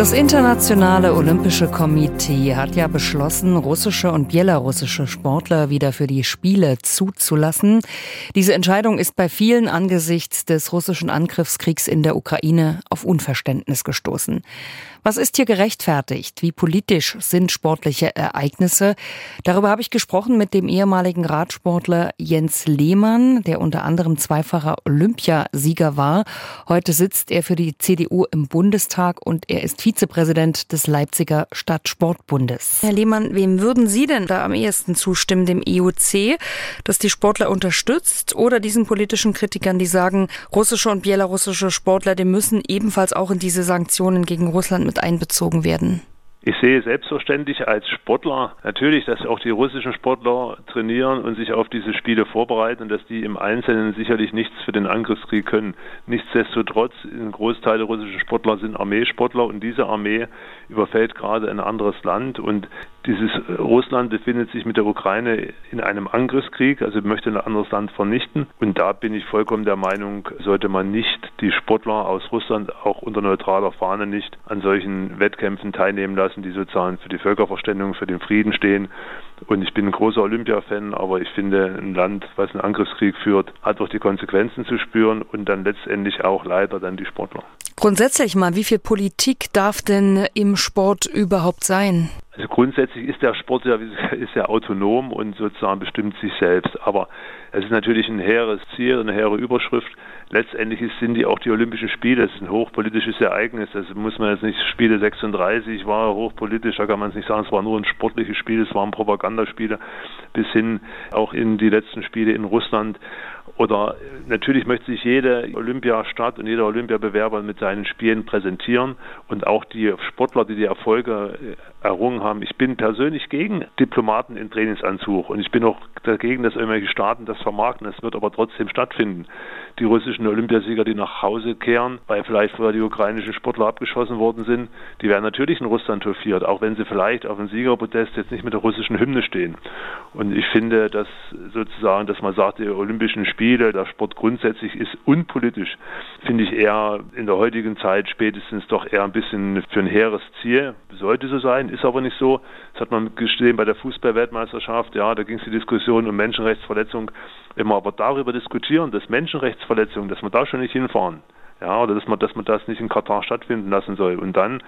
Das Internationale Olympische Komitee hat ja beschlossen, russische und belarussische Sportler wieder für die Spiele zuzulassen. Diese Entscheidung ist bei vielen angesichts des russischen Angriffskriegs in der Ukraine auf Unverständnis gestoßen. Was ist hier gerechtfertigt? Wie politisch sind sportliche Ereignisse? Darüber habe ich gesprochen mit dem ehemaligen Radsportler Jens Lehmann, der unter anderem zweifacher Olympiasieger war. Heute sitzt er für die CDU im Bundestag und er ist Vizepräsident des Leipziger Stadtsportbundes. Herr Lehmann, wem würden Sie denn da am ehesten zustimmen? Dem IOC, das die Sportler unterstützt oder diesen politischen Kritikern, die sagen, russische und belarussische Sportler, die müssen ebenfalls auch in diese Sanktionen gegen Russland mit einbezogen werden? Ich sehe selbstverständlich als Sportler natürlich, dass auch die russischen Sportler trainieren und sich auf diese Spiele vorbereiten und dass die im Einzelnen sicherlich nichts für den Angriffskrieg können. Nichtsdestotrotz, ein Großteil der russischen Sportler sind Armeesportler und diese Armee überfällt gerade ein anderes Land und dieses Russland befindet sich mit der Ukraine in einem Angriffskrieg, also möchte ein anderes Land vernichten. Und da bin ich vollkommen der Meinung, sollte man nicht die Sportler aus Russland auch unter neutraler Fahne nicht an solchen Wettkämpfen teilnehmen lassen, die sozusagen für die Völkerverständigung, für den Frieden stehen. Und ich bin ein großer Olympia-Fan, aber ich finde, ein Land, was einen Angriffskrieg führt, hat auch die Konsequenzen zu spüren und dann letztendlich auch leider dann die Sportler. Grundsätzlich mal, wie viel Politik darf denn im Sport überhaupt sein? Also grundsätzlich ist der Sport ja, ist ja autonom und sozusagen bestimmt sich selbst. Aber es ist natürlich ein hehres Ziel, eine hehre Überschrift. Letztendlich sind die auch die Olympischen Spiele. Es ist ein hochpolitisches Ereignis. Das muss man jetzt nicht, Spiele 36 war hochpolitisch, da kann man es nicht sagen, es war nur ein sportliches Spiel, es waren Propagandaspiele, bis hin auch in die letzten Spiele in Russland. Oder natürlich möchte sich jede Olympiastadt und jeder Olympiabewerber mit seinen Spielen präsentieren und auch die Sportler, die die Erfolge errungen haben. Ich bin persönlich gegen Diplomaten in Trainingsanzug und ich bin auch dagegen, dass irgendwelche Staaten das vermarkten. Es wird aber trotzdem stattfinden. Die russischen Olympiasieger, die nach Hause kehren, weil vielleicht vorher die ukrainischen Sportler abgeschossen worden sind, die werden natürlich in Russland hofiert, auch wenn sie vielleicht auf dem Siegerpodest jetzt nicht mit der russischen Hymne stehen. Und ich finde, dass sozusagen, dass man sagt, die Olympischen Spiele, der Sport grundsätzlich ist unpolitisch, finde ich eher in der heutigen Zeit spätestens doch eher ein bisschen für ein hehres Ziel. Sollte so sein, ist aber nicht so. Das hat man gesehen bei der Fußballweltmeisterschaft. Ja, da ging es die Diskussion um Menschenrechtsverletzung. Wenn wir aber darüber diskutieren, dass Menschenrechtsverletzungen, dass wir da schon nicht hinfahren, ja, oder dass man, dass man das nicht in Katar stattfinden lassen soll. Und dann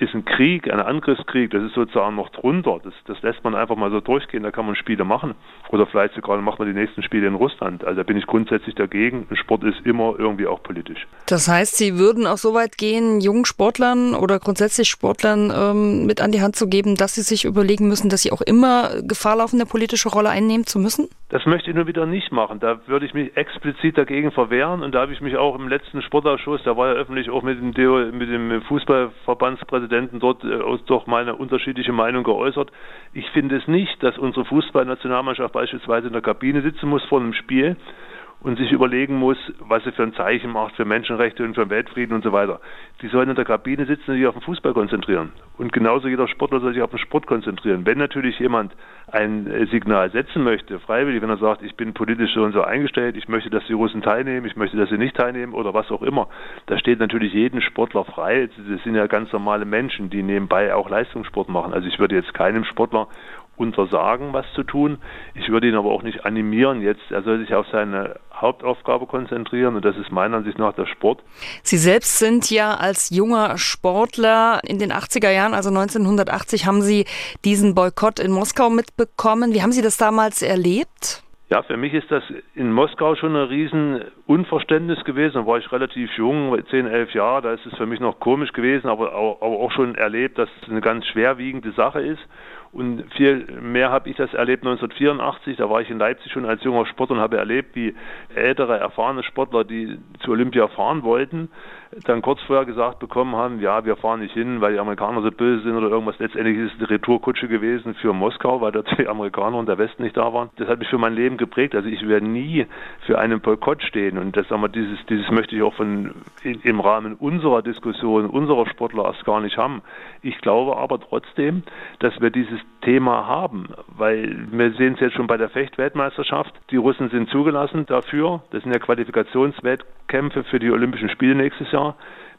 ist ein Krieg, ein Angriffskrieg, das ist sozusagen noch drunter. Das, das lässt man einfach mal so durchgehen, da kann man Spiele machen. Oder vielleicht sogar macht man die nächsten Spiele in Russland. Also da bin ich grundsätzlich dagegen. Sport ist immer irgendwie auch politisch. Das heißt, Sie würden auch so weit gehen, jungen Sportlern oder grundsätzlich Sportlern ähm, mit an die Hand zu geben, dass sie sich überlegen müssen, dass sie auch immer Gefahr laufen, eine politische Rolle einnehmen zu müssen? Das möchte ich nur wieder nicht machen. Da würde ich mich explizit dagegen verwehren und da habe ich mich auch im letzten Sportausschuss, da war ja öffentlich auch mit dem, mit dem Fußballverbandspräsidenten dort äh, doch meine unterschiedliche Meinung geäußert. Ich finde es nicht, dass unsere Fußballnationalmannschaft beispielsweise in der Kabine sitzen muss vor einem Spiel und sich überlegen muss, was sie für ein Zeichen macht für Menschenrechte und für Weltfrieden und so weiter. Die sollen in der Kabine sitzen und sich auf den Fußball konzentrieren. Und genauso jeder Sportler soll sich auf den Sport konzentrieren. Wenn natürlich jemand ein äh, Signal setzen möchte, freiwillig, wenn er sagt, ich bin politisch so und so eingestellt, ich möchte, dass die Russen teilnehmen, ich möchte, dass sie nicht teilnehmen oder was auch immer, da steht natürlich jeden Sportler frei. Das sind ja ganz normale Menschen, die nebenbei auch Leistungssport machen. Also ich würde jetzt keinem Sportler untersagen, was zu tun. Ich würde ihn aber auch nicht animieren jetzt. Er soll sich auf seine Hauptaufgabe konzentrieren und das ist meiner Ansicht nach der Sport. Sie selbst sind ja als junger Sportler in den 80er Jahren, also 1980, haben Sie diesen Boykott in Moskau mitbekommen. Wie haben Sie das damals erlebt? Ja, für mich ist das in Moskau schon ein riesen Unverständnis gewesen. Da war ich relativ jung, 10, 11 Jahre, da ist es für mich noch komisch gewesen, aber auch, aber auch schon erlebt, dass es eine ganz schwerwiegende Sache ist. Und viel mehr habe ich das erlebt 1984. Da war ich in Leipzig schon als junger Sportler und habe erlebt, wie ältere, erfahrene Sportler, die zu Olympia fahren wollten, dann kurz vorher gesagt bekommen haben, ja, wir fahren nicht hin, weil die Amerikaner so böse sind oder irgendwas. Letztendlich ist es eine Retourkutsche gewesen für Moskau, weil dort die Amerikaner und der Westen nicht da waren. Das hat mich für mein Leben geprägt. Also ich werde nie für einen Boykott stehen und das sagen wir, dieses, dieses möchte ich auch von im Rahmen unserer Diskussion, unserer Sportler erst gar nicht haben. Ich glaube aber trotzdem, dass wir dieses Thema haben, weil wir sehen es jetzt schon bei der Fechtweltmeisterschaft. Die Russen sind zugelassen dafür. Das sind ja Qualifikationswettkämpfe für die Olympischen Spiele nächstes Jahr.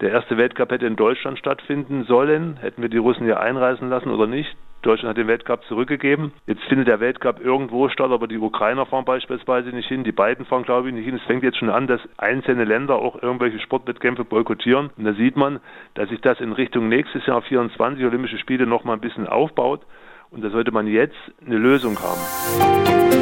Der erste Weltcup hätte in Deutschland stattfinden sollen. Hätten wir die Russen hier einreisen lassen oder nicht? Deutschland hat den Weltcup zurückgegeben. Jetzt findet der Weltcup irgendwo statt, aber die Ukrainer fahren beispielsweise nicht hin. Die beiden fahren, glaube ich, nicht hin. Es fängt jetzt schon an, dass einzelne Länder auch irgendwelche Sportwettkämpfe boykottieren. Und da sieht man, dass sich das in Richtung nächstes Jahr 24 Olympische Spiele noch mal ein bisschen aufbaut. Und da sollte man jetzt eine Lösung haben.